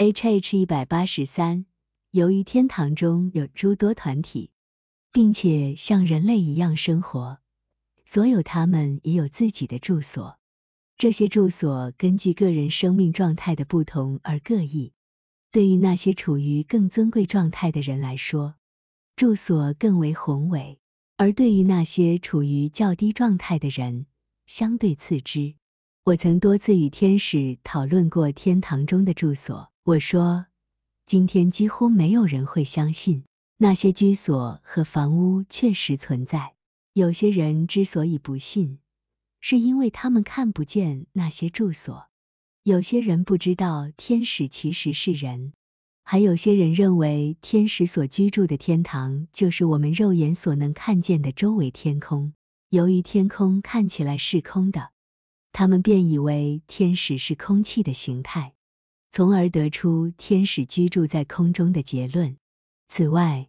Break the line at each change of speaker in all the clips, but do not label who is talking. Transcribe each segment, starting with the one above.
H H 一百八十三，由于天堂中有诸多团体，并且像人类一样生活，所有他们也有自己的住所。这些住所根据个人生命状态的不同而各异。对于那些处于更尊贵状态的人来说，住所更为宏伟；而对于那些处于较低状态的人，相对次之。我曾多次与天使讨论过天堂中的住所。我说，今天几乎没有人会相信那些居所和房屋确实存在。有些人之所以不信，是因为他们看不见那些住所。有些人不知道天使其实是人，还有些人认为天使所居住的天堂就是我们肉眼所能看见的周围天空。由于天空看起来是空的，他们便以为天使是空气的形态。从而得出天使居住在空中的结论。此外，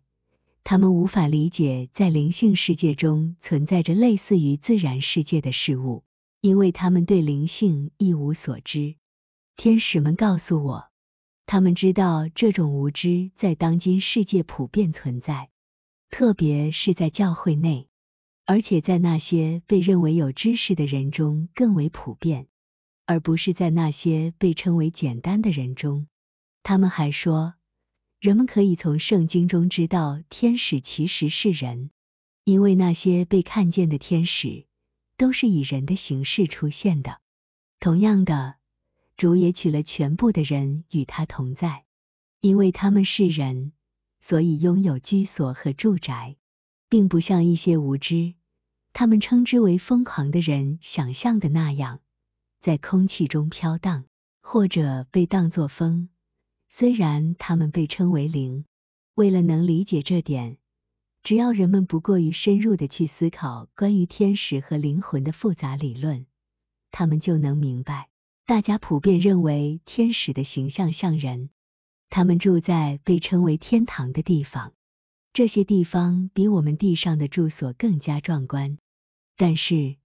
他们无法理解在灵性世界中存在着类似于自然世界的事物，因为他们对灵性一无所知。天使们告诉我，他们知道这种无知在当今世界普遍存在，特别是在教会内，而且在那些被认为有知识的人中更为普遍。而不是在那些被称为简单的人中。他们还说，人们可以从圣经中知道天使其实是人，因为那些被看见的天使都是以人的形式出现的。同样的，主也取了全部的人与他同在，因为他们是人，所以拥有居所和住宅，并不像一些无知，他们称之为疯狂的人想象的那样。在空气中飘荡，或者被当作风。虽然他们被称为灵，为了能理解这点，只要人们不过于深入的去思考关于天使和灵魂的复杂理论，他们就能明白。大家普遍认为天使的形象像人，他们住在被称为天堂的地方。这些地方比我们地上的住所更加壮观，但是。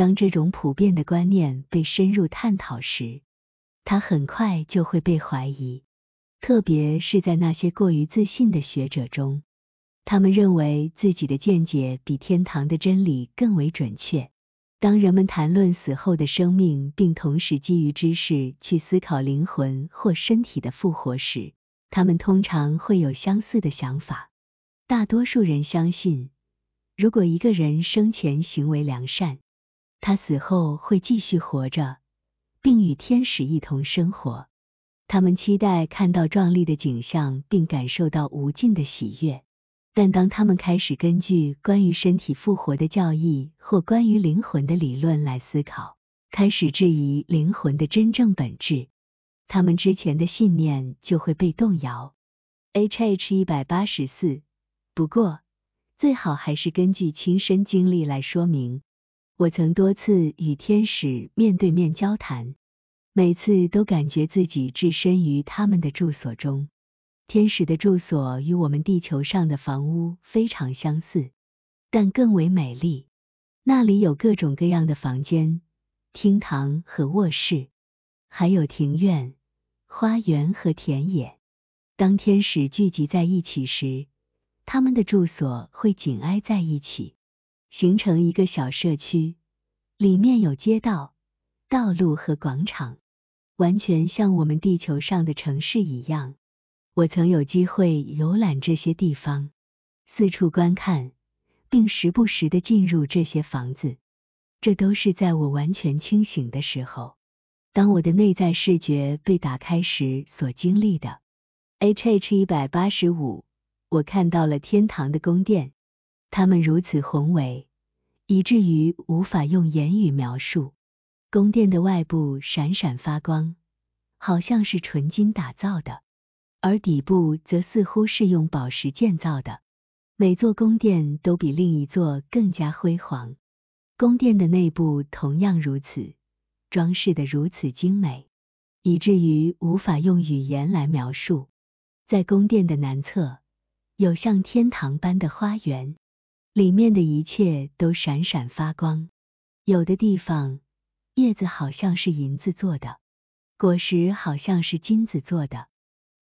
当这种普遍的观念被深入探讨时，它很快就会被怀疑，特别是在那些过于自信的学者中，他们认为自己的见解比天堂的真理更为准确。当人们谈论死后的生命，并同时基于知识去思考灵魂或身体的复活时，他们通常会有相似的想法。大多数人相信，如果一个人生前行为良善，他死后会继续活着，并与天使一同生活。他们期待看到壮丽的景象，并感受到无尽的喜悦。但当他们开始根据关于身体复活的教义或关于灵魂的理论来思考，开始质疑灵魂的真正本质，他们之前的信念就会被动摇。H H 一百八十四。不过，最好还是根据亲身经历来说明。我曾多次与天使面对面交谈，每次都感觉自己置身于他们的住所中。天使的住所与我们地球上的房屋非常相似，但更为美丽。那里有各种各样的房间、厅堂和卧室，还有庭院、花园和田野。当天使聚集在一起时，他们的住所会紧挨在一起。形成一个小社区，里面有街道、道路和广场，完全像我们地球上的城市一样。我曾有机会游览这些地方，四处观看，并时不时的进入这些房子。这都是在我完全清醒的时候，当我的内在视觉被打开时所经历的。H H 一百八十五，我看到了天堂的宫殿。它们如此宏伟，以至于无法用言语描述。宫殿的外部闪闪发光，好像是纯金打造的，而底部则似乎是用宝石建造的。每座宫殿都比另一座更加辉煌。宫殿的内部同样如此，装饰的如此精美，以至于无法用语言来描述。在宫殿的南侧，有像天堂般的花园。里面的一切都闪闪发光，有的地方叶子好像是银子做的，果实好像是金子做的，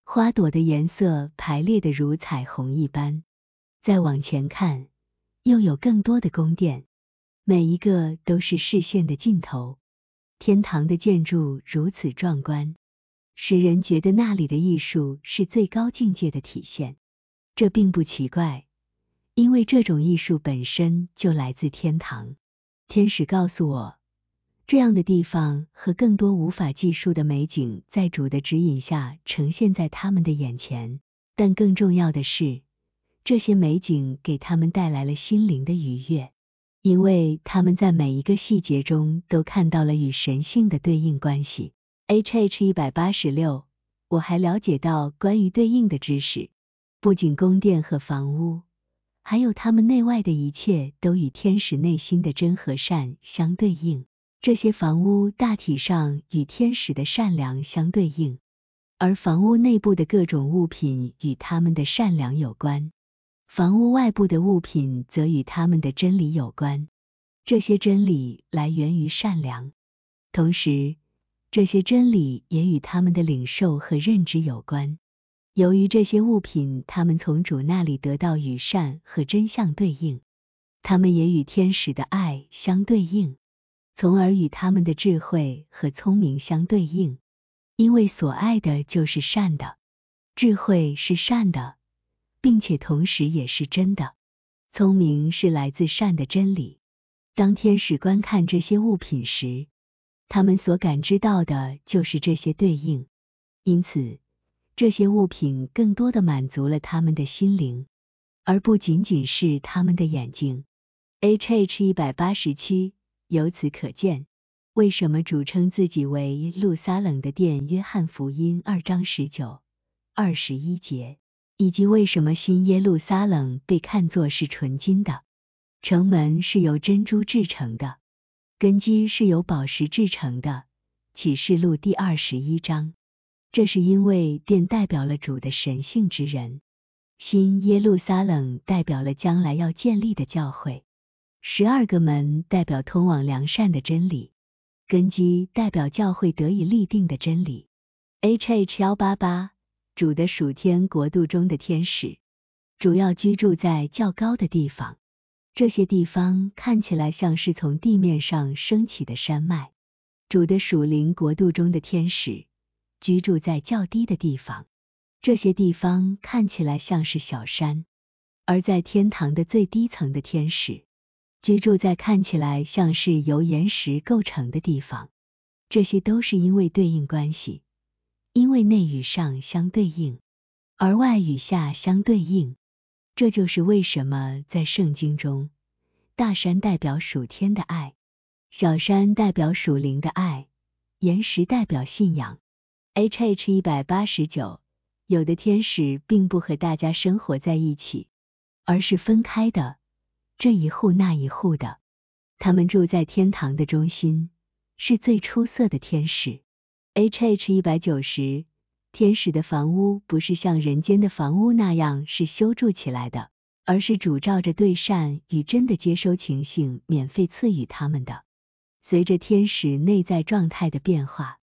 花朵的颜色排列的如彩虹一般。再往前看，又有更多的宫殿，每一个都是视线的尽头。天堂的建筑如此壮观，使人觉得那里的艺术是最高境界的体现。这并不奇怪，因为这种艺术本身就来自天堂。天使告诉我，这样的地方和更多无法计数的美景，在主的指引下呈现在他们的眼前。但更重要的是，这些美景给他们带来了心灵的愉悦。因为他们在每一个细节中都看到了与神性的对应关系。H H 一百八十六，我还了解到关于对应的知识，不仅宫殿和房屋，还有他们内外的一切都与天使内心的真和善相对应。这些房屋大体上与天使的善良相对应，而房屋内部的各种物品与他们的善良有关。房屋外部的物品则与他们的真理有关，这些真理来源于善良，同时这些真理也与他们的领受和认知有关。由于这些物品，他们从主那里得到与善和真相对应，他们也与天使的爱相对应，从而与他们的智慧和聪明相对应。因为所爱的就是善的，智慧是善的。并且同时也是真的，聪明是来自善的真理。当天使观看这些物品时，他们所感知到的就是这些对应，因此这些物品更多的满足了他们的心灵，而不仅仅是他们的眼睛。H H 一百八十七，由此可见，为什么主称自己为路撒冷的殿？约翰福音二章十九、二十一节。以及为什么新耶路撒冷被看作是纯金的？城门是由珍珠制成的，根基是由宝石制成的。启示录第二十一章。这是因为殿代表了主的神性之人，新耶路撒冷代表了将来要建立的教会，十二个门代表通往良善的真理，根基代表教会得以立定的真理。H H 幺八八。主的属天国度中的天使，主要居住在较高的地方。这些地方看起来像是从地面上升起的山脉。主的属灵国度中的天使，居住在较低的地方。这些地方看起来像是小山。而在天堂的最低层的天使，居住在看起来像是由岩石构成的地方。这些都是因为对应关系。因为内与上相对应，而外与下相对应，这就是为什么在圣经中，大山代表属天的爱，小山代表属灵的爱，岩石代表信仰。H H 一百八十九，有的天使并不和大家生活在一起，而是分开的，这一户那一户的，他们住在天堂的中心，是最出色的天使。H H 一百九十，天使的房屋不是像人间的房屋那样是修筑起来的，而是主照着对善与真的接收情形免费赐予他们的。随着天使内在状态的变化，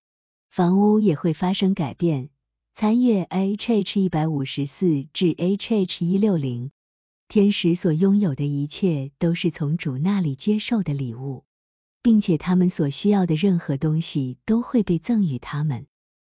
房屋也会发生改变。参阅 H H 一百五十四至 H H 一六零，天使所拥有的一切都是从主那里接受的礼物。并且他们所需要的任何东西都会被赠予他们。